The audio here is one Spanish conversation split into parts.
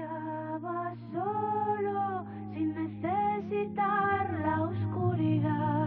Brillaba solo sin necesitar la oscuridad.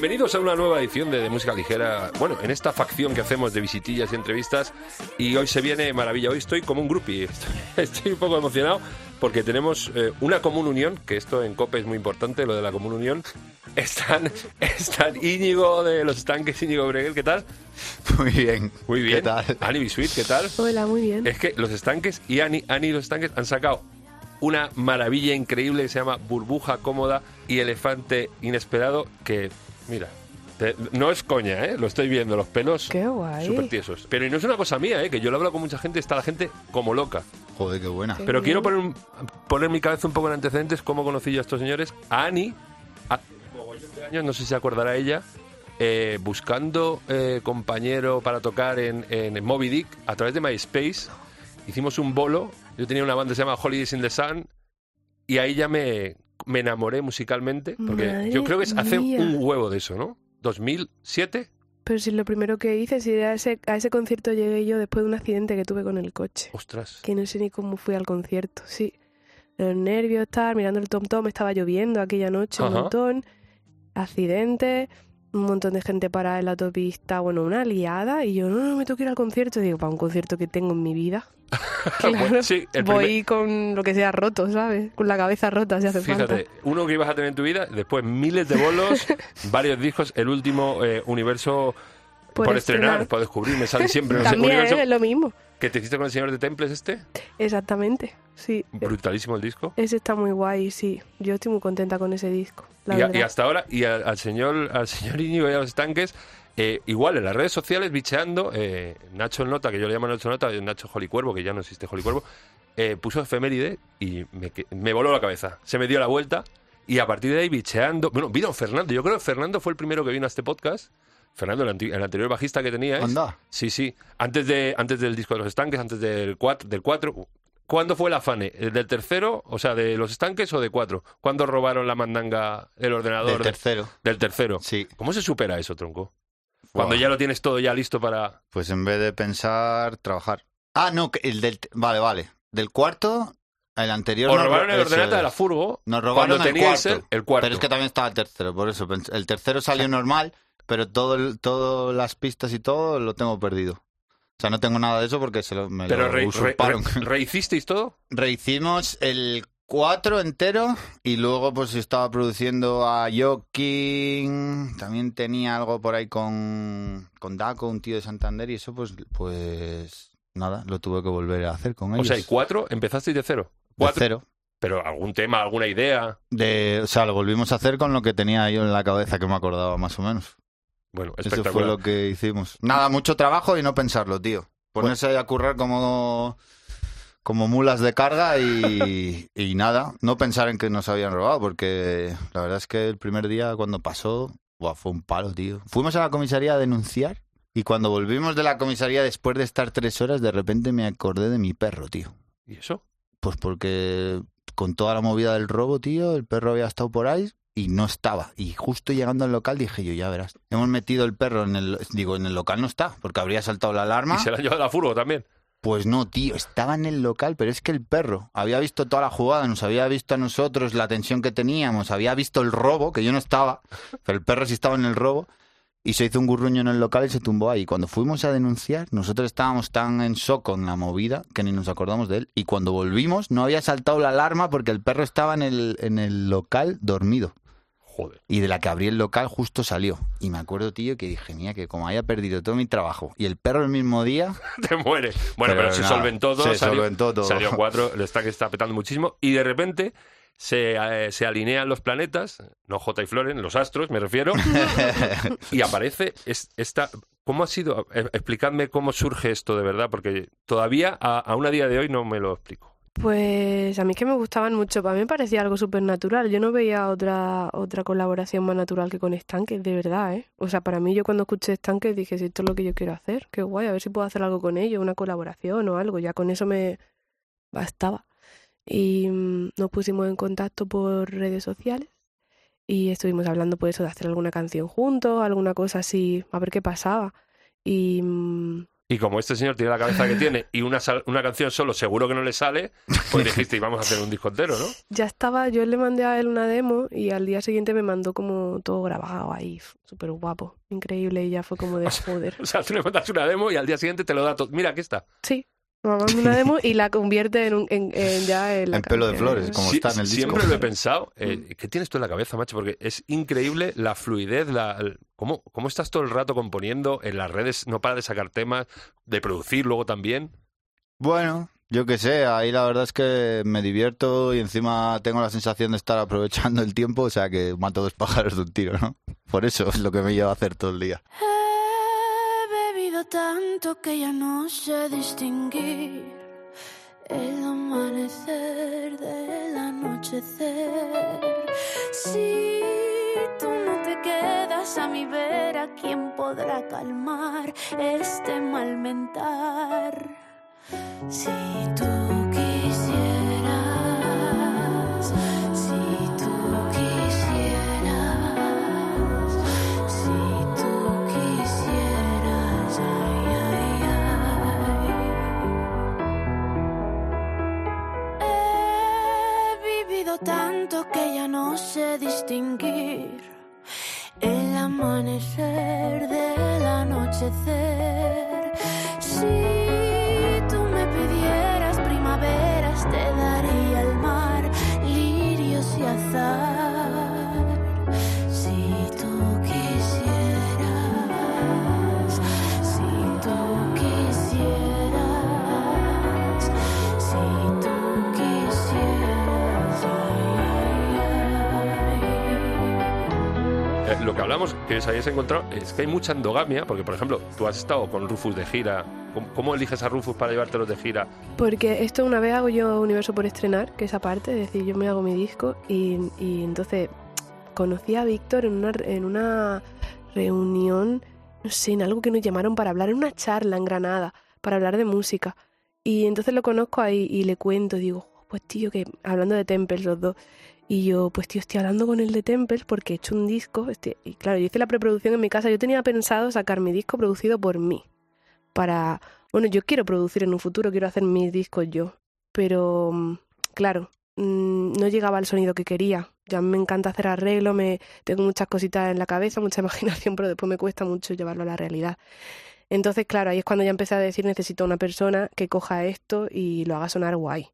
Bienvenidos a una nueva edición de, de Música Ligera. Bueno, en esta facción que hacemos de visitillas y entrevistas. Y hoy se viene maravilla. Hoy estoy como un groupie. Estoy, estoy un poco emocionado porque tenemos eh, una común unión, que esto en COPE es muy importante, lo de la común unión. Están, están Íñigo de los estanques, Íñigo Breguel, ¿qué tal? Muy bien. Muy bien. ¿Qué tal? Ani Bisuit, ¿qué tal? Hola, muy bien. Es que los estanques y Ani, Ani y los estanques han sacado una maravilla increíble que se llama Burbuja Cómoda y Elefante Inesperado que, mira, te- no es coña, ¿eh? Lo estoy viendo, los pelos Qué guay. súper tiesos. Pero y no es una cosa mía, ¿eh? Que yo lo hablo con mucha gente, está la gente como loca. Joder, qué buena. Qué Pero bien. quiero poner, un- poner mi cabeza un poco en antecedentes, cómo conocí yo a estos señores. A Ani, hace mogollón de años, no sé si se acordará ella, eh, buscando eh, compañero para tocar en, en Moby Dick a través de MySpace. Hicimos un bolo. Yo tenía una banda que se llama Holidays in the Sun y ahí ya me, me enamoré musicalmente. Porque Madre yo creo que es hace mía. un huevo de eso, ¿no? ¿2007? Pero si lo primero que hice, si a ese, a ese concierto llegué yo después de un accidente que tuve con el coche. Ostras. Que no sé ni cómo fui al concierto, sí. Los nervios, estar mirando el tom tom, estaba lloviendo aquella noche un montón. Accidente, un montón de gente parada en la autopista, bueno, una liada. Y yo, no, no, me tengo que ir al concierto. digo, para un concierto que tengo en mi vida. Claro, Bueno, sí, el voy con lo que sea roto, ¿sabes? Con la cabeza rota si hace Fíjate, falta. uno que ibas a tener en tu vida, después miles de bolos, varios discos, el último eh, universo por, Por estrenar, estrenar. por descubrir, me sale siempre no sé, También universo es lo mismo. Que te hiciste con el señor de Temples este, Exactamente, sí. brutalísimo el disco. Ese está muy guay, sí. Yo estoy muy contenta con ese disco, la Y, a- y hasta ahora, y al, al señor al señor Íñigo y a los estanques, eh, igual en las redes sociales, bicheando, eh, Nacho el Nota, que yo le llamo Nacho Nota, Nacho Jolicuervo, que ya no existe Jolicuervo, eh, puso efeméride y me, me voló la cabeza. Se me dio la vuelta y a partir de ahí bicheando. Bueno, vino Fernando. Yo creo que Fernando fue el primero que vino a este podcast. Fernando, el, anterior bajista que teníais. Anda. Sí, sí. Antes, de, antes del disco de los estanques, antes del 4. Del cuatro. ¿Cuándo fue la fane? ¿El ¿Del tercero? O sea, de los estanques o de cuatro? ¿Cuándo robaron la mandanga, el ordenador? Del de- tercero. del tercero. Sí. ¿Cómo se supera eso, tronco? Cuando ya lo tienes todo ya listo para... Pues en vez de pensar, trabajar. Ah, no, el del... Vale, vale. Del cuarto, el anterior... O nos robaron ro- el ordenata de la furgo Nos robaron el cuarto. el, cuarto. Pero es que también estaba el tercero, por eso. El tercero salió normal, pero todo el- todas las pistas y todo lo tengo perdido. O sea, no tengo nada de eso porque se lo, me Pero lo re- usurparon. re- rehicisteis todo. Rehicimos el 4 entero y luego pues estaba produciendo a Joking, también tenía algo por ahí con, con Daco, un tío de Santander y eso pues pues nada, lo tuve que volver a hacer con O ellos. sea, y cuatro, empezasteis de cero. De Cuatro, cero. Pero algún tema, alguna idea. De, o sea, lo volvimos a hacer con lo que tenía yo en la cabeza que me acordaba más o menos. Bueno, Eso fue espectacular. lo que hicimos. Nada, mucho trabajo y no pensarlo, tío. Ponerse ahí a currar como, como mulas de carga y, y nada, no pensar en que nos habían robado, porque la verdad es que el primer día cuando pasó, buah, fue un palo, tío. Fuimos a la comisaría a denunciar y cuando volvimos de la comisaría después de estar tres horas, de repente me acordé de mi perro, tío. ¿Y eso? Pues porque con toda la movida del robo, tío, el perro había estado por ahí y no estaba. Y justo llegando al local dije yo, ya verás. Hemos metido el perro en el... Digo, en el local no está, porque habría saltado la alarma. Y se la han llevado a la furgo también. Pues no, tío, estaba en el local, pero es que el perro había visto toda la jugada, nos había visto a nosotros la tensión que teníamos, había visto el robo, que yo no estaba, pero el perro sí estaba en el robo, y se hizo un gurruño en el local y se tumbó ahí. Cuando fuimos a denunciar, nosotros estábamos tan en shock con la movida que ni nos acordamos de él, y cuando volvimos no había saltado la alarma porque el perro estaba en el, en el local dormido. Joder. Y de la que abrí el local justo salió. Y me acuerdo, tío, que dije, mía, que como haya perdido todo mi trabajo y el perro el mismo día, Te muere. Bueno, pero, Pero se nada, solventó todo. se salió, solventó todo. Salió cuatro, lo está que está petando muchísimo. Y de repente se, eh, se alinean los planetas, no J y Floren, los astros, me refiero. y aparece es- esta. ¿Cómo ha sido? Eh, Explicadme cómo surge esto de verdad, porque todavía a, a día de hoy no me lo explico. Pues a mí es que me gustaban mucho, para mí me parecía algo súper natural. Yo no veía otra, otra colaboración más natural que con Estanques, de verdad, ¿eh? O sea, para mí yo cuando escuché Estanques dije, si esto es lo que yo quiero hacer, qué guay, a ver si puedo hacer algo con ellos, una colaboración o algo, ya con eso me bastaba. Y mm, nos pusimos en contacto por redes sociales y estuvimos hablando pues eso de hacer alguna canción juntos, alguna cosa así, a ver qué pasaba. Y mm, Y como este señor tiene la cabeza que tiene y una, sal- una canción solo seguro que no le sale, pues dijiste, vamos a hacer un disco entero, ¿no? ya estaba, yo le mandé a él una demo y al día siguiente me mandó como todo grabado ahí, súper guapo, increíble, y ya fue como de O sea, joder. O sea, tú le mandas una demo y al día siguiente te lo da todo. Mira, aquí está. Sí, manda una demo y la convierte en, un, en, en ya en, la En pelo de flores, como Sí, está en el disco. Siempre lo he pensado. Eh, Mm. ¿Qué tienes tú en la cabeza, macho? Porque es increíble la fluidez, la, el- cómo, cómo estás todo el rato componiendo en las redes, no para de sacar temas, de producir luego también. Bueno, yo qué sé, ahí la verdad es que me divierto y encima tengo la sensación de estar aprovechando el tiempo, o sea que mato dos pájaros de un tiro, ¿no? Por eso es lo que me lleva a hacer todo el día. Tanto que ya no sé distinguir el amanecer del anochecer. Si tú no te quedas a mi vera, ¿quién podrá calmar este mal mentar? Si tú quisieras, distinguir el amanecer del anochecer. Si Eh, lo que hablamos, que os hayáis encontrado, es que hay mucha endogamia, porque por ejemplo, tú has estado con Rufus de gira. ¿Cómo, cómo eliges a Rufus para llevártelos de gira? Porque esto una vez hago yo Universo por estrenar, que es aparte, es decir, yo me hago mi disco y, y entonces conocí a Víctor en una, en una reunión, no sé, en algo que nos llamaron para hablar, en una charla en Granada, para hablar de música. Y entonces lo conozco ahí y le cuento, digo, pues tío, que hablando de Temples los dos. Y yo, pues tío, estoy hablando con el de Temples porque he hecho un disco. este- y claro, yo hice la preproducción en mi casa. Yo tenía pensado sacar mi disco producido por mí. Para. Bueno, yo quiero producir en un futuro, quiero hacer mis discos yo. Pero, mm, claro, mm, no llegaba al sonido que quería. Ya me encanta hacer arreglo, me tengo muchas cositas en la cabeza, mucha imaginación, pero después me cuesta mucho llevarlo a la realidad. Entonces, claro, ahí es cuando ya empecé a decir necesito una persona que coja esto y lo haga sonar guay.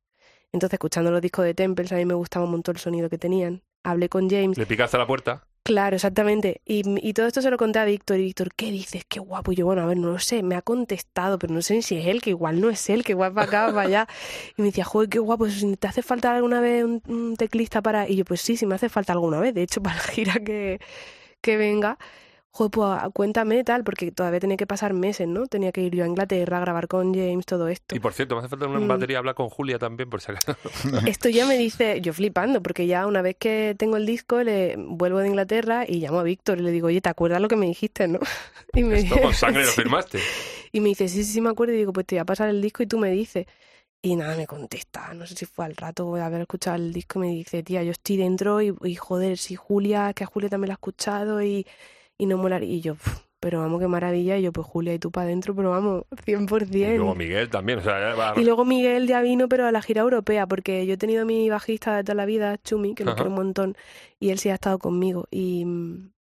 Entonces, escuchando los discos de Temples, a mí me gustaba un montón el sonido que tenían. Hablé con James. Le picaste a la puerta. Claro, exactamente. Y, y todo esto se lo conté a Víctor. Y Víctor, ¿qué dices? Qué guapo. Y yo, bueno, a ver, no lo sé. Me ha contestado, pero no sé si es él, que igual no es él, que igual para acá, para allá. Y me decía, joder, qué guapo. Si ¿Te hace falta alguna vez un, un teclista para.? Y yo, pues sí, sí me hace falta alguna vez. De hecho, para la gira que, que venga. Joder, pues cuéntame tal, porque todavía tenía que pasar meses, ¿no? Tenía que ir yo a Inglaterra a grabar con James, todo esto. Y por cierto, me hace falta una Mm. batería. Habla con Julia también, por si acaso. Esto ya me dice, yo flipando, porque ya una vez que tengo el disco, le vuelvo de Inglaterra y llamo a Víctor y le digo, oye, ¿te acuerdas lo que me dijiste, no? Y me, Esto con sangre lo firmaste. Y me dice, sí, sí, sí, me acuerdo. Y digo, pues te voy a pasar el disco y tú me dices. Y nada, me contesta, no sé si fue al rato de haber escuchado el disco, me dice, tía, yo estoy dentro y, y joder, si Julia, que a Julia también la ha escuchado y, y no molar. Y yo, "Pf, pero vamos, qué maravilla. Y yo, pues Julia y tú para adentro, pero vamos, 100%. Y luego Miguel también, o sea, ya va- Y luego Miguel ya vino, pero a la gira europea, porque yo he tenido a mi bajista de toda la vida, Chumi, que lo quiero un montón, y él sí ha estado conmigo. Y,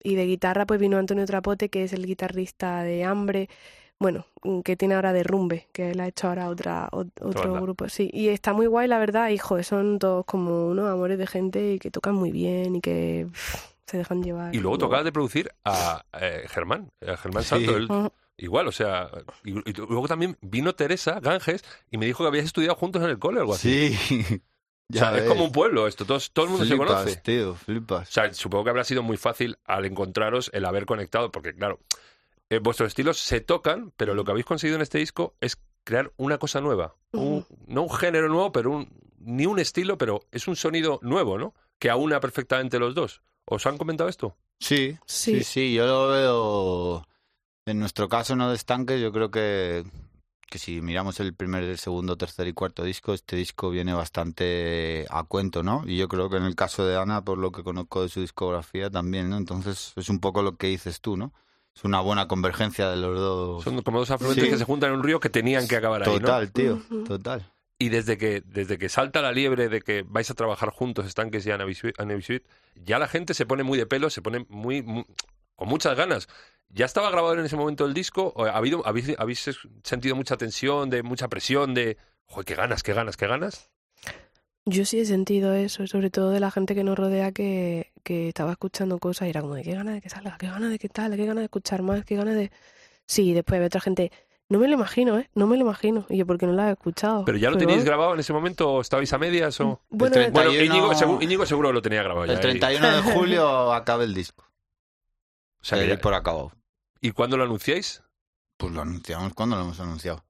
y de guitarra, pues vino Antonio Trapote, que es el guitarrista de Hambre, bueno, mm, que tiene ahora Derrumbe, que él ha hecho ahora otra, ot- otro grupo. Sí, y está muy guay, la verdad, joder, son todos como unos amores de gente y que tocan muy bien y que pff, se dejan llevar. Y luego guay. de producir a eh, Germán, a Germán Sí. Santo, él- Ujú. igual, o sea, y, y luego también vino Teresa Ganges y me dijo que habías estudiado juntos en el cole o algo así. Sí. o sea, es como un pueblo esto, todos, todo el mundo Flipas, se conoce. tío, flipas. O sea, supongo que habrá sido muy fácil al encontraros el haber conectado, porque claro, eh, vuestros estilos se tocan, pero lo que habéis conseguido en este disco es crear una cosa nueva. Un- no un género nuevo, pero un, ni un estilo, pero es un sonido nuevo, ¿no? Que aúna perfectamente los dos. ¿Os han comentado esto? Sí, Sí. sí, sí, yo lo veo. En nuestro caso, no de estanques, yo creo que, que si miramos el primer, el segundo, tercer y cuarto disco, este disco viene bastante a cuento, ¿no? Y yo creo que en el caso de Ana, por lo que conozco de su discografía, también, ¿no? Entonces es un poco lo que dices tú, ¿no? Es una buena convergencia de los dos. Son como dos afluentes Sí. que se juntan en un río que tenían que acabar ahí, ¿no? Total, tío, total. Y desde que, desde que salta la liebre de que vais a trabajar juntos, estanques y Ana Bisuit, ya la gente se pone muy de pelo, se pone muy, muy- con muchas ganas. ¿Ya estaba grabado en ese momento el disco? ¿O ¿Ha habido, habéis, habéis sentido mucha tensión, de mucha presión, de joder, qué ganas, qué ganas, qué ganas? Yo sí he sentido eso, sobre todo de la gente que nos rodea que, que estaba escuchando cosas y era como de qué ganas de que salga, qué ganas de que tal, qué ganas de escuchar más, qué ganas de... Sí, después ve otra gente, no me lo imagino, ¿eh? No me lo imagino. Y yo, porque no la he escuchado. ¿Pero ya lo Pero teníais grabado en ese momento o estabais a medias? O... Bueno, El Bueno, 31 Íñigo, seguro, Íñigo seguro lo tenía grabado ya. El y- 31 de julio acaba el disco. o sea, que ya- por acabado. ¿Y cuándo lo anunciáis? Pues lo anunciamos cuando lo hemos anunciado.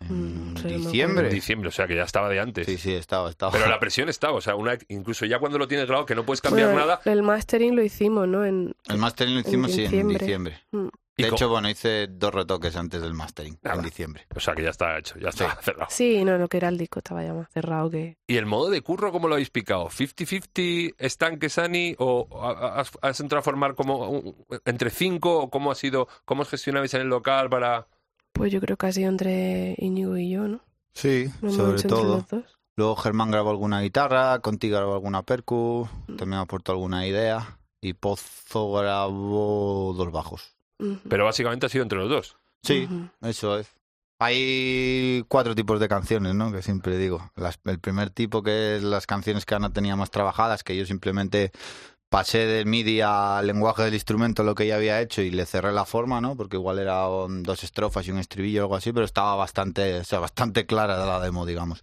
En Mm, sí, me En diciembre. diciembre, o sea, que ya estaba de antes. Sí, sí, estaba, estaba. Pero la presión estaba, o sea, una, incluso ya cuando lo tienes grabado, que no puedes cambiar Bueno, nada. El mastering lo hicimos, ¿no? En, El mastering lo hicimos sí, en diciembre. diciembre. Mm. De hecho, bueno, hice dos retoques antes del mastering, Nada. en diciembre. O sea, que ya está hecho, ya está cerrado. Sí, no, lo que era el disco estaba ya más cerrado que... ¿Y el modo de curro cómo lo habéis picado? ¿50-50 estanque Sani? ¿O ha- has, has entrado a formar como un- entre cinco? ¿O cómo ha sido? ¿Cómo os gestionabais en el local para...? Pues yo creo que ha sido entre Íñigo y yo, ¿no? Sí, sobre todo. Luego Germán grabó alguna guitarra, Conti grabó alguna percu, Mm. también aportó alguna idea. Y Pozo grabó dos bajos. Pero básicamente ha sido entre los dos. Sí, Ujú. eso es. Hay cuatro tipos de canciones, ¿no? Que siempre digo. Las- el primer tipo que es las canciones que Ana tenía más trabajadas, que yo simplemente pasé del MIDI al lenguaje del instrumento lo que ella había hecho y le cerré la forma, ¿no? Porque igual eran dos estrofas y un estribillo o algo así, pero estaba bastante, o sea, bastante clara la demo, digamos.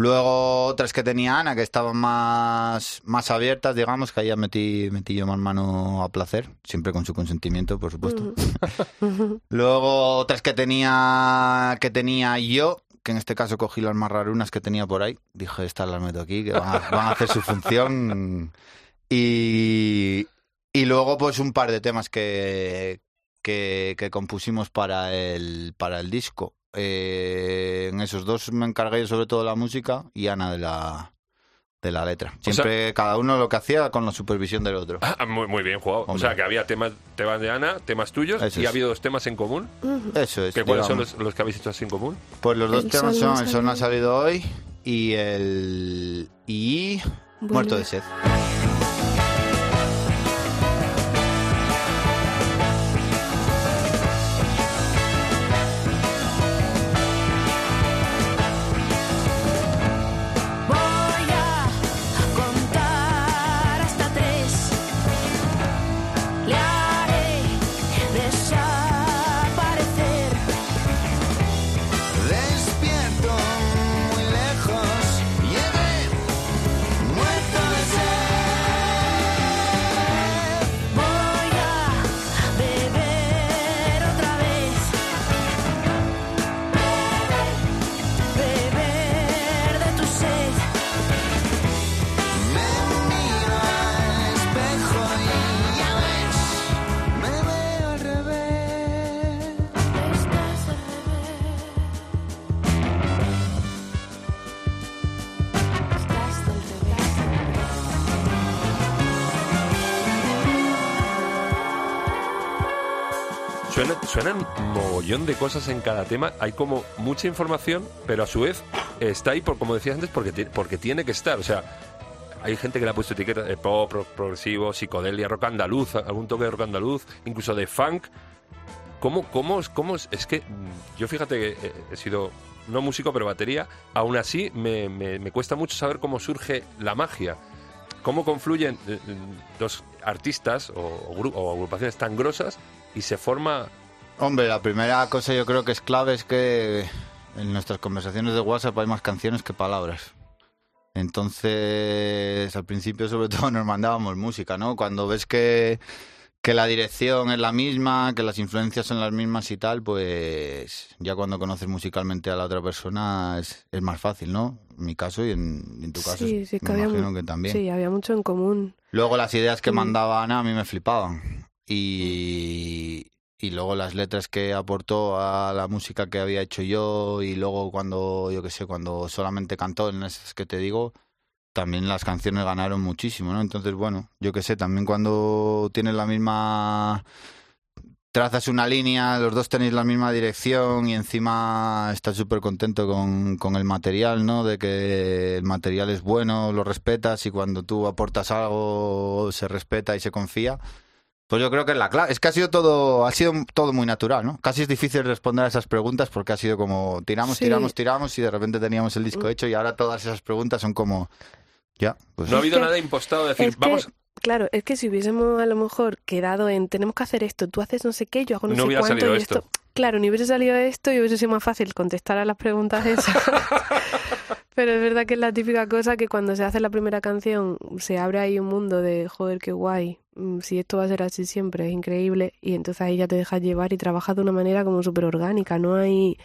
Luego otras que tenía Ana que estaban más, más abiertas, digamos, que ahí ya metí, metí yo más mano a placer, siempre con su consentimiento, por supuesto. Luego otras que tenía que tenía yo, que en este caso cogí las más rarunas que tenía por ahí. Dije, estas las meto aquí, que van a, van a hacer su función. Y, y luego pues un par de temas que, que, que compusimos para el, para el disco. Eh, en esos dos me encargué yo sobre todo de la música y Ana de la, de la letra. sea- Siempre cada uno lo que hacía con la supervisión del otro. Ah, muy, muy bien jugado. O sea, que había temas, temas de Ana, temas tuyos, Eso y ha habido dos temas en común. Eso es. ¿Que ¿Cuáles son los, los que habéis hecho así en común? Pues los dos El temas son El sol no ha salido. salido hoy y el y Muerto de sed. De cosas en cada tema. Hay como mucha información, pero a su vez está ahí, por, como decías antes, porque, porque tiene que estar. O sea, hay gente que le ha puesto etiquetas de pop, progresivo, psicodelia, rock andaluz, algún toque de rock andaluz, incluso de funk. ¿Cómo, cómo, cómo es? Es que mm, yo fíjate que eh, he sido no músico, pero batería. Aún así, me, me- cuesta mucho saber cómo surge la magia. Cómo confluyen eh, eh, dos artistas o agrupaciones tan grosas y se forma Hombre, la primera cosa yo creo que es clave es que en nuestras conversaciones de WhatsApp hay más canciones que palabras. Entonces, al principio sobre todo nos mandábamos música, ¿no? Cuando ves que, que la dirección es la misma, que las influencias son las mismas y tal, pues ya cuando conoces musicalmente a la otra persona es, es más fácil, ¿no? En mi caso y en, en tu caso Sí, sí, que me había imagino que también. Sí, había mucho en común. Luego las ideas que Mm. mandaba Ana a mí me flipaban. Y, y luego las letras que aportó a la música que había hecho yo y luego cuando, yo qué sé, cuando solamente cantó en esas que te digo, también las canciones ganaron muchísimo, ¿no? Entonces, bueno, yo qué sé, también cuando tienes la misma... Trazas una línea, los dos tenéis la misma dirección y encima estás súper contento con, con el material, ¿no? De que el material es bueno, lo respetas y cuando tú aportas algo se respeta y se confía. Pues yo creo que es la clave. Es que ha sido todo, ha sido todo muy natural, ¿no? Casi es difícil responder a esas preguntas porque ha sido como tiramos, Sí. tiramos, tiramos y de repente teníamos el disco Mm. hecho y ahora todas esas preguntas son como, ya, pues No ha habido que- nada impostado de decir, que- vamos, Claro, es que si hubiésemos a lo mejor quedado en tenemos que hacer esto, tú haces no sé qué, yo hago no, No sé hubiera cuánto salido y esto. Claro, ni hubiese salido esto y hubiese sido más fácil contestar a las preguntas esas. Pero es verdad que es la típica cosa que cuando se hace la primera canción se abre ahí un mundo de joder, qué guay, mm, si esto va a ser así siempre, es increíble. Y entonces ahí ya te dejas llevar y trabajas de una manera como súper orgánica, no hay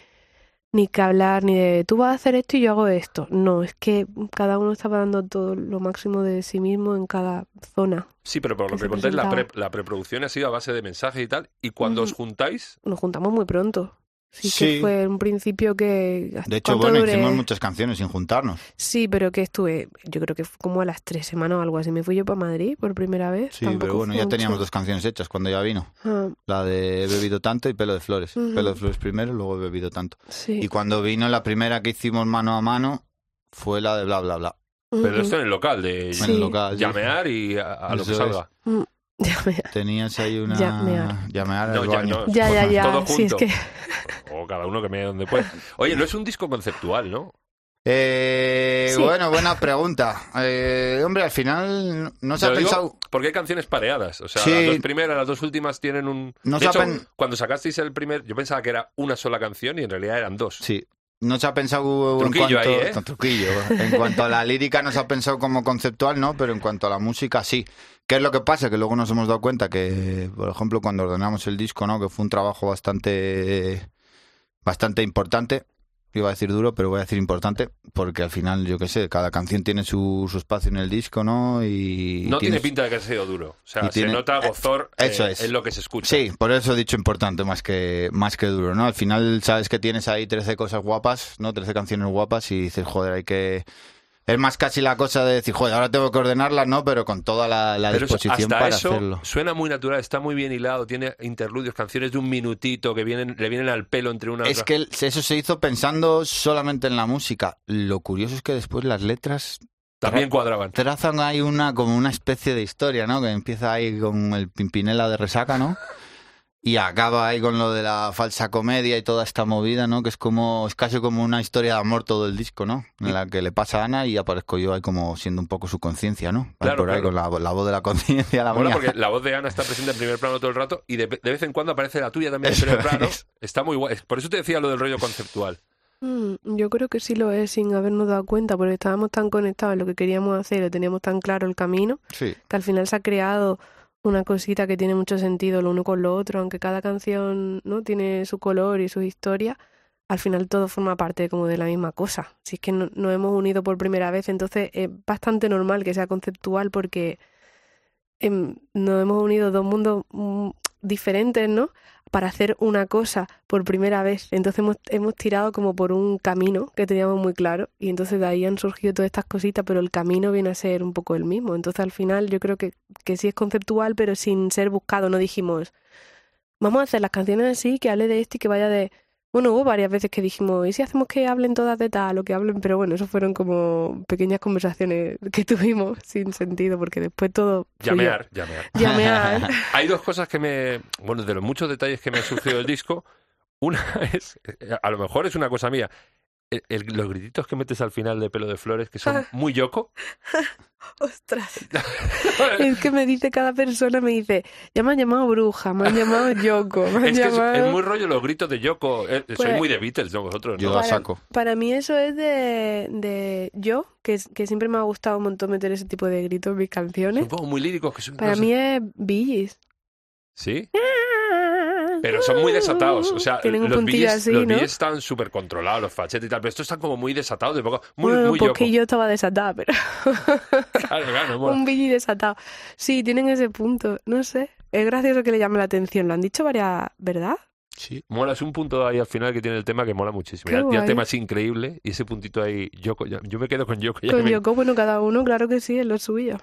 ni que hablar ni de tú vas a hacer esto y yo hago esto. No, es que cada uno estaba dando todo lo máximo de sí mismo en cada zona. sí, pero por lo que contáis, la, pre- la preproducción ha sido a base de mensajes y tal, y cuando os juntáis, Nos juntamos muy pronto. Sí, Sí. que fue un principio que... de hecho, ¿cuánto bueno, duré? hicimos muchas canciones sin juntarnos. Sí, pero que estuve, yo creo que fue como a las tres semanas o algo así. Me fui yo para Madrid por primera vez. Sí, Tampoco pero bueno, ya mucho. teníamos dos canciones hechas cuando ya vino. Ah, La de He bebido tanto y Pelo de Flores. Pelo de Flores primero, luego He bebido tanto. sí. Y cuando vino la primera que hicimos mano a mano fue la de bla bla bla. pero Ujú. esto en el local, de En Sí. el local. sí. llamear y a, a lo que salga. Ya, me- Tenías ahí una Llamear. llamear No, al ya, baño. no. ya, ya, ya. Todo Sí, es junto. que... O cada uno que me donde puede. Oye, no es un disco conceptual, ¿no? Eh, Sí. Bueno, buena pregunta. Eh, hombre, al final no se Te ha digo pensado. porque hay canciones pareadas. O sea, Sí. las dos primeras, las dos últimas tienen un. No de se ha hecho, pen- cuando sacasteis el primer, yo pensaba que era una sola canción y en realidad eran dos. Sí. No se ha pensado Truquillo en cuanto ahí, ¿eh? truquillo. En cuanto a la lírica no se ha pensado como conceptual, no, pero en cuanto a la música sí. ¿Qué es lo que pasa? Que luego nos hemos dado cuenta que, por ejemplo, cuando ordenamos el disco, ¿no? Que fue un trabajo bastante bastante importante. Iba a decir duro, pero voy a decir importante, porque al final, yo qué sé, cada canción tiene su, su espacio en el disco, ¿no? Y No tiene pinta de que haya sido duro. O sea, se tiene- nota gozor eh, Eso es. en lo que se escucha. Sí, por eso he dicho importante más que, más que duro, ¿no? Al final sabes que tienes ahí 13 cosas guapas, ¿no? 13 canciones guapas y dices, joder, hay que... Es más casi la cosa de decir, joder, ahora tengo que ordenarlas, ¿no? Pero con toda la, la Pero disposición hasta para eso hacerlo. suena muy natural, está muy bien hilado, tiene interludios, canciones de un minutito que vienen, le vienen al pelo entre una Es otra. que eso se hizo pensando solamente en la música. Lo curioso es que después las letras También cuadraban. trazan ahí una como una especie de historia, ¿no? Que empieza ahí con el Pimpinela de resaca, ¿no? Y acaba ahí con lo de la falsa comedia y toda esta movida, ¿no? Que es como, es casi como una historia de amor todo el disco, ¿no? En la que le pasa a Ana y aparezco yo ahí como siendo un poco su conciencia, ¿no? Ahí Claro, por ahí claro. con la, la voz de la conciencia, la mía. porque la voz de Ana está presente en primer plano todo el rato y de, de vez en cuando aparece la tuya también en primer plano. es. Está muy guay. Por eso te decía lo del rollo conceptual. Mm, yo creo que sí lo es sin habernos dado cuenta, porque estábamos tan conectados en lo que queríamos hacer, lo teníamos tan claro el camino, Sí, que al final se ha creado una cosita que tiene mucho sentido lo uno con lo otro, aunque cada canción no tiene su color y su historia, al final todo forma parte como de la misma cosa. Si es que no- nos hemos unido por primera vez, entonces es bastante normal que sea conceptual porque em, nos hemos unido dos mundos mm, diferentes, ¿no? Para hacer una cosa por primera vez. Entonces hemos, hemos tirado como por un camino que teníamos muy claro y entonces de ahí han surgido todas estas cositas, pero el camino viene a ser un poco el mismo. Entonces al final yo creo que, que sí es conceptual, pero sin ser buscado. No dijimos, vamos a hacer las canciones así, que hable de esto y que vaya de... Bueno, hubo varias veces que dijimos, ¿y si hacemos que hablen todas de tal o que hablen? Pero bueno, eso fueron como pequeñas conversaciones que tuvimos sin sentido, porque después todo... Llamear, llamear. Llamear. Hay dos cosas que me. Bueno, de los muchos detalles que me han surgido del disco, una es. A lo mejor es una cosa mía. El- el- los grititos que metes al final de pelo de flores, que son Ah. muy yoco. Ostras. Es que me dice cada persona, me dice, ya me han llamado bruja, me han llamado Yoko, me han Es que es, llamado... es muy rollo los gritos de Yoko. Eh, soy Pues- muy de Beatles, ¿no? Vosotros, Yo ¿no? Para- saco. Para mí eso es de, de yo, que, que siempre me ha gustado un montón meter ese tipo de gritos en mis Son canciones. como muy líricos. Que son, Para no sé. mí es Billys. ¿Sí? Pero son muy desatados. O sea, Tienen un los puntillo así, los ¿no? Están súper controlados, los falsetes y tal. Pero estos están como muy desatados, de poco, muy, bueno, muy pues yoco. que yo estaba desatada, pero Claro, claro, mola. un Billy desatado. Sí, tienen ese punto, no sé. Es gracioso que le llame la atención. Lo han dicho varias, ¿verdad? Sí. Mola, es un punto ahí al final que tiene el tema que mola muchísimo. Ya, ya el tema es increíble y ese puntito ahí, Yoko, ya- yo me quedo con Yoko. ya Con me- Yoko, bueno, cada uno, claro que sí, es lo suyo.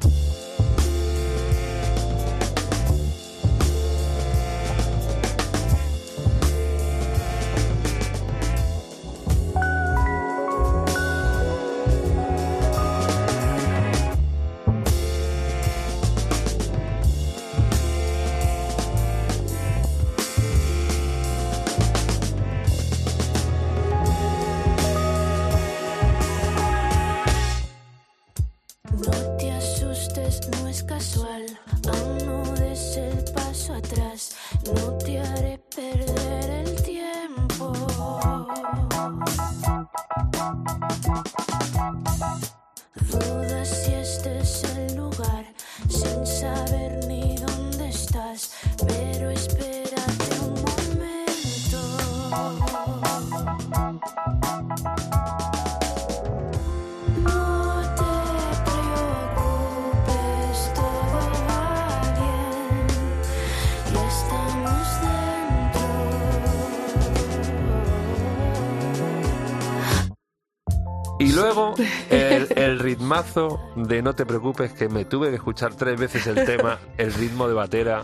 Luego el, el ritmazo de No te preocupes, que me tuve que escuchar tres veces el tema, el ritmo de batera.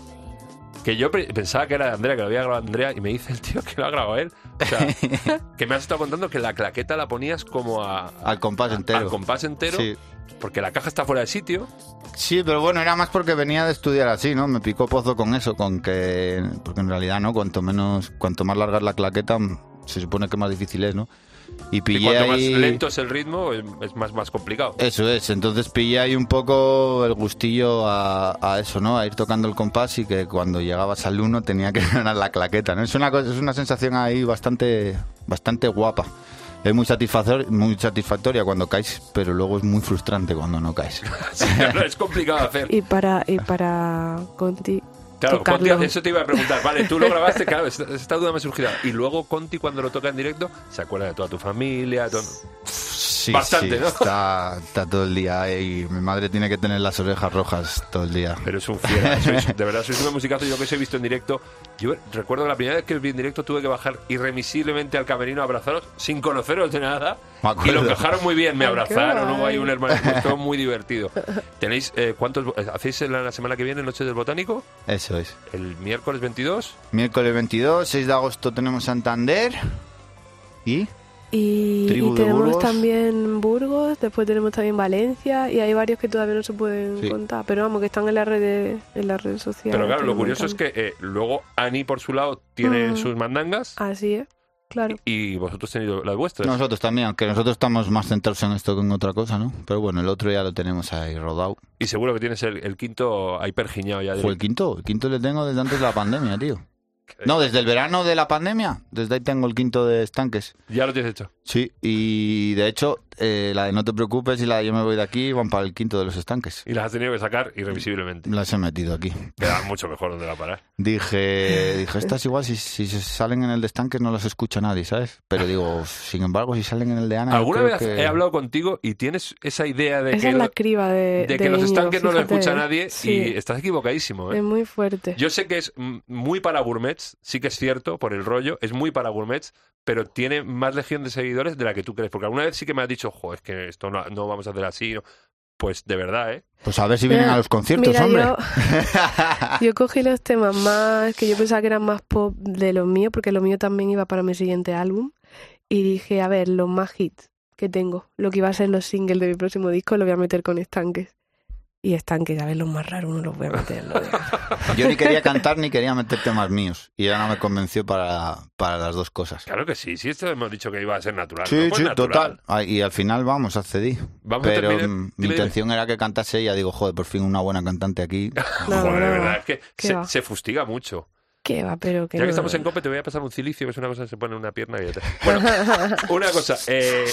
Que yo pe- pensaba que era de Andrea, que lo había grabado Andrea, y me dice el tío que lo ha grabado él. O sea, que me has estado contando que la claqueta la ponías como a, Al compás entero. al compás entero, Sí. porque la caja está fuera de sitio. Sí, pero bueno, era más porque venía de estudiar así, ¿no? Me picó pozo con eso, con que... Porque en realidad, ¿no? Cuanto menos... Cuanto más larga es la claqueta, mm, se supone que más difícil es, ¿no? Y Y pillé cuanto más lento es el ritmo, es, es más, más complicado. Eso es, entonces pillé ahí un poco el gustillo a, a eso, ¿no? A ir tocando el compás y que cuando llegabas al uno tenía que ganar la claqueta, ¿no? Es una, cosa, es una sensación ahí bastante, bastante guapa. Es muy, satisfactor, muy satisfactoria cuando caes, pero luego es muy frustrante cuando no caes. Sí, es complicado hacer. Y para, y para Conti, Claro. Conti, eso te iba a preguntar. Vale, tú lo grabaste, claro, esta, esta duda me surgirá. Y luego Conti, cuando lo toca en directo, se acuerda de toda tu familia. todo- Sí, Bastante, sí, ¿no? Está, está todo el día ahí. Mi madre tiene que tener las orejas rojas todo el día. Pero es un fiera. sois- de verdad, sois un musicazo. Yo que os he visto en directo. Yo recuerdo la primera vez que os vi en directo, tuve que bajar irremisiblemente al camerino a abrazaros sin conoceros de nada. Me Y lo encajaron muy bien, me abrazaron, hubo ahí un hermano, pues, todo muy divertido. ¿Tenéis eh, cuántos? ¿Hacéis la, la semana que viene Noche del Botánico? Eso es. El miércoles 22. Miércoles 22, 6 de agosto tenemos Santander. ¿Y? Y, de tenemos Burgos. también Burgos, después tenemos también Valencia y hay varios que todavía no se pueden Sí. contar, pero vamos, que están en las redes, en las redes sociales. Pero claro, lo curioso es que eh, luego Ani, por su lado, tiene sus mandangas Así es, claro. y vosotros tenéis las vuestras. Nosotros también, aunque nosotros estamos más centrados en esto que en otra cosa, ¿no? Pero bueno, el otro ya lo tenemos ahí rodado. Y seguro que tienes el, el quinto ahí pergiñado ya. Fue el quinto, el quinto le tengo desde antes de la pandemia, tío. No, desde el verano de la pandemia, desde ahí tengo el quinto de estanques. Ya lo tienes hecho. Sí, y de hecho, eh, la de No te preocupes y la de Yo me voy de aquí van para el quinto de los estanques. Y las has tenido que sacar irrevisiblemente. Las he metido aquí. Queda mucho mejor donde la parar. Dije, dije, estas igual, si, si salen en el de estanques no las escucha nadie, ¿sabes? Pero digo, sin embargo, si salen en el de Ana... ¿Alguna vez que- he hablado contigo y tienes esa idea de Esa que, es la criba de, de que de los estanques no lo escucha nadie Sí, y estás equivocadísimo. ¿eh? es muy fuerte. Yo sé que es muy para gourmets, sí que es cierto, por el rollo, es muy para gourmets, pero tiene más legión de seguidores de la que tú crees. Porque alguna vez sí que me has dicho, jo, es que esto no, no vamos a hacer así. no". pues de verdad, ¿eh? Pues a ver si vienen Mira, a los conciertos, mira, hombre. Yo, yo cogí los temas más que yo pensaba que eran más pop de los míos, porque lo mío también iba para mi siguiente álbum. Y dije, a ver, los más hits que tengo, lo que iba a ser los singles de mi próximo disco, lo voy a meter con estanques. Y estanques, a ver, los más raros no los voy a meter. de- Yo ni quería cantar ni quería meter temas míos. Y ya no me convenció para, para las dos cosas. Claro que sí, sí, esto hemos dicho que iba a ser natural. Sí, ¿no? Pues sí, natural. total. Ah, Y al final, vamos, accedí. Vamos a Pero terminar- mm, mi dime, dime. intención era que cantase ella. Digo, joder, por fin una buena cantante aquí. No, Joder, de no, verdad, es que ¿qué se, se fustiga mucho. ¿Qué va? Pero que Ya que no. estamos en COPE, te voy a pasar un cilicio, que es una cosa que se pone en una pierna y te... Bueno, una cosa, eh,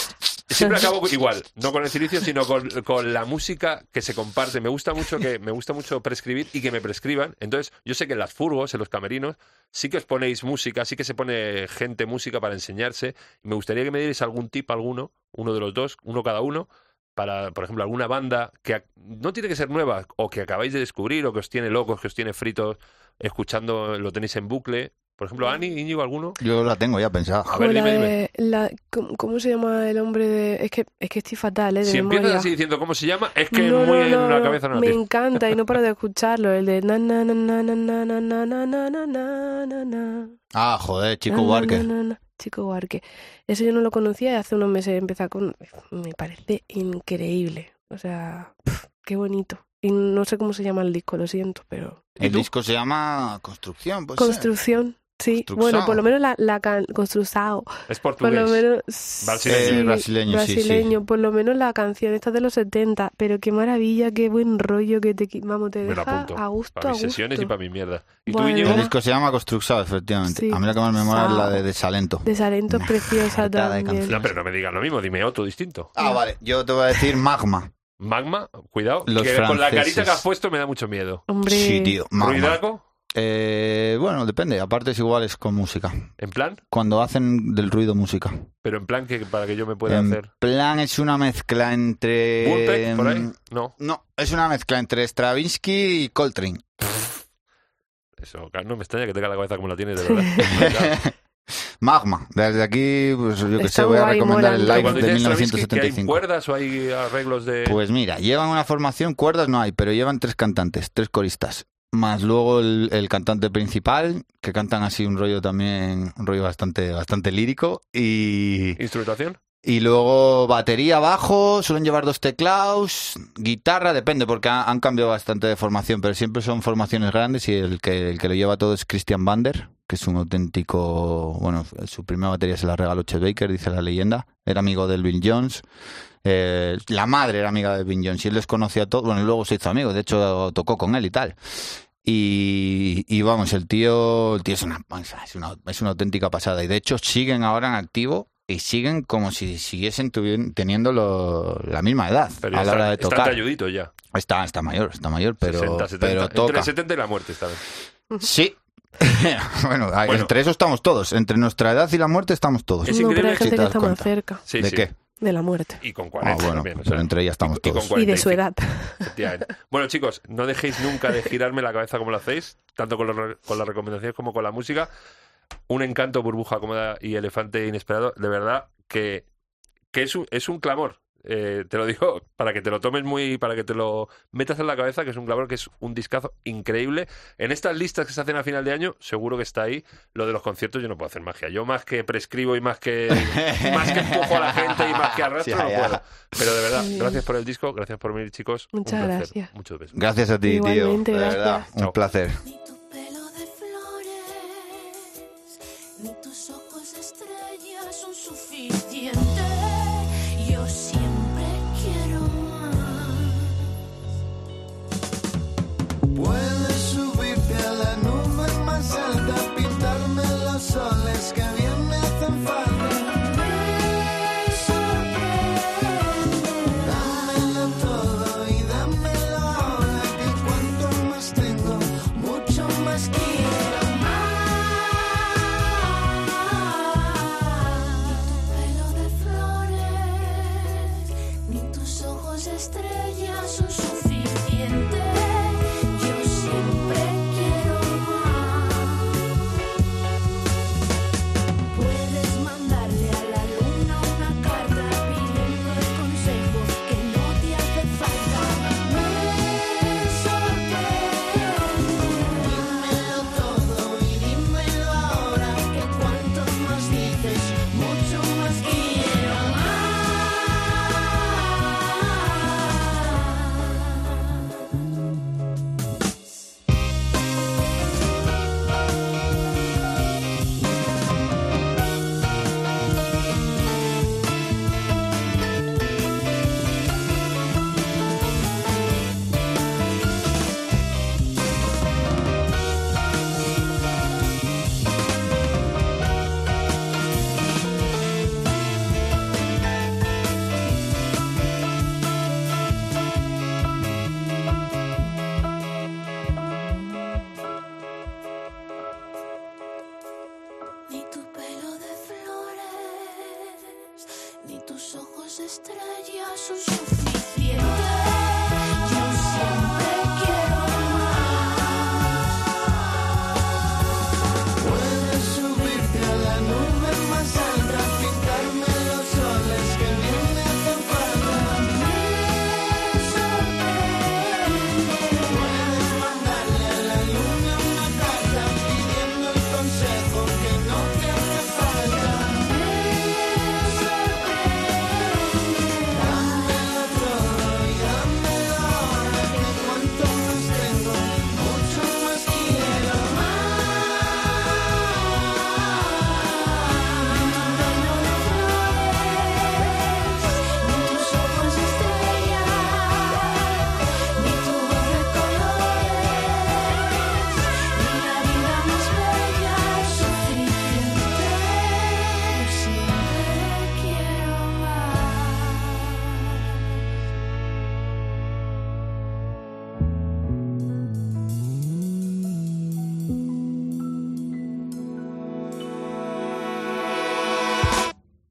siempre acabo igual, no con el cilicio, sino con, con la música que se comparte. Me gusta mucho que me gusta mucho prescribir y que me prescriban. Entonces, yo sé que en las furgos, en los camerinos, sí que os ponéis música, sí que se pone gente música para enseñarse. Y me gustaría que me dierais algún tip alguno, uno de los dos, uno cada uno, para, por ejemplo, alguna banda que ac- no tiene que ser nueva, o que acabáis de descubrir, o que os tiene locos, que os tiene fritos, escuchando, lo tenéis en bucle. Por ejemplo, Ani, Íñigo, ¿alguno? Yo la tengo ya pensada. A ver, dime, dime. la- ¿cómo, cómo se llama el hombre de.? Es que, es que estoy fatal, ¿eh? De Si empiezas así diciendo cómo se llama, es que No, muy no, en la cabeza no Me encanta y no paro de escucharlo. El de na na na na na na na na na na. Ah, joder, Chico Na, na, Barker. Chico Barque. Ese yo no lo conocía y hace unos meses empecé con. Me parece increíble. O sea, qué bonito. Y no sé cómo se llama el disco, lo siento, pero. ¿Y El disco se llama Construcción, pues. ser. Construcción. Sí, bueno, por lo menos la, la can... Es Por portugués. lo menos. Brasileño. Eh, brasileño, sí, sí. brasileño, por lo menos la canción esta de los 70. Pero qué maravilla, qué buen rollo que te, vamos, te deja apunto. a gusto, para a mis sesiones y gusto. para mi mierda. El disco se llama Construcción, efectivamente. Sí. A mí la que más me mola es la de. Desalento. Desalento es preciosa también. No, pero no me digas lo mismo, dime otro distinto. Ah, vale. Yo te voy a decir Magma. Magma, cuidado, Los que con la carita franceses. que has puesto me da mucho miedo. Hombre, Sí, tío. Magma. ¿Ruidaco? Eh, bueno, depende. Aparte es igual, es con música. ¿En plan? Cuando hacen del ruido música. Pero en plan que para que yo me pueda En hacer... plan es una mezcla entre... ¿Bullpeck, por ahí? No, No, es una mezcla entre Stravinsky y Coltrane. eso, no me extraña que tenga la cabeza como la tienes, de verdad. Magma. Desde aquí, pues yo que Está sé, voy a recomendar el live de dices Stravinsky, ¿que hay 1975. cuerdas o hay arreglos de...? Pues mira, llevan una formación, cuerdas no hay, pero llevan tres cantantes, tres coristas. Más luego el, el cantante principal, que cantan así un rollo también, un rollo bastante, bastante lírico. Y, ¿Instrumentación? y luego batería, bajo, suelen llevar dos teclados, guitarra, depende, porque ha- han cambiado bastante de formación, pero siempre son formaciones grandes y el que, el que lo lleva todo es Christian Bander, que es un auténtico, bueno, su primera batería se la regaló Chet Baker, dice la leyenda, era amigo del Bill Jones. Eh, la madre era amiga de Bill Jones y él les conocía a todos. Bueno, y luego se hizo amigo, de hecho tocó con él y tal. Y, y vamos, el tío, el tío es una, es una es una auténtica pasada. Y de hecho siguen ahora en activo y siguen como si siguiesen teniendo lo- la misma edad Pero a la hora está, de está tocar. talludito ya. Está, está mayor, está mayor, pero, 60, 70. pero Entre toca. el 70 y la muerte esta vez. Sí. bueno, Bueno. entre eso estamos todos. Entre nuestra edad y la muerte estamos todos. Es no, pero increíble hay que que está cuenta. cerca Sí, ¿De sí. qué? De la muerte. Y con Ah, 40 bueno, también. o pero entre ellas estamos y- y con todos. Y de su 45. edad. Efectivamente. Bueno, chicos, no dejéis nunca de girarme la cabeza como lo hacéis, tanto con, los con las recomendaciones como con la música. Un encanto, burbuja cómoda y elefante inesperado, de verdad que, que es, un, es un clamor. Eh, te lo digo para que te lo tomes muy, para que te lo metas en la cabeza, que es un clamor, que es un discazo increíble. En estas listas que se hacen a final de año, seguro que está ahí. Lo de los conciertos, yo no puedo hacer magia. Yo más que prescribo y más que, más que empujo a la gente y más que arrastro, Ya, no ya. puedo. Pero de verdad, gracias por el disco, gracias por venir, chicos. Un Muchas placer. gracias. Muchos besos. Gracias a ti, tío. Igualmente, De verdad, gracias. un Chao. placer. Ni tu pelo de flores, ni tus ojos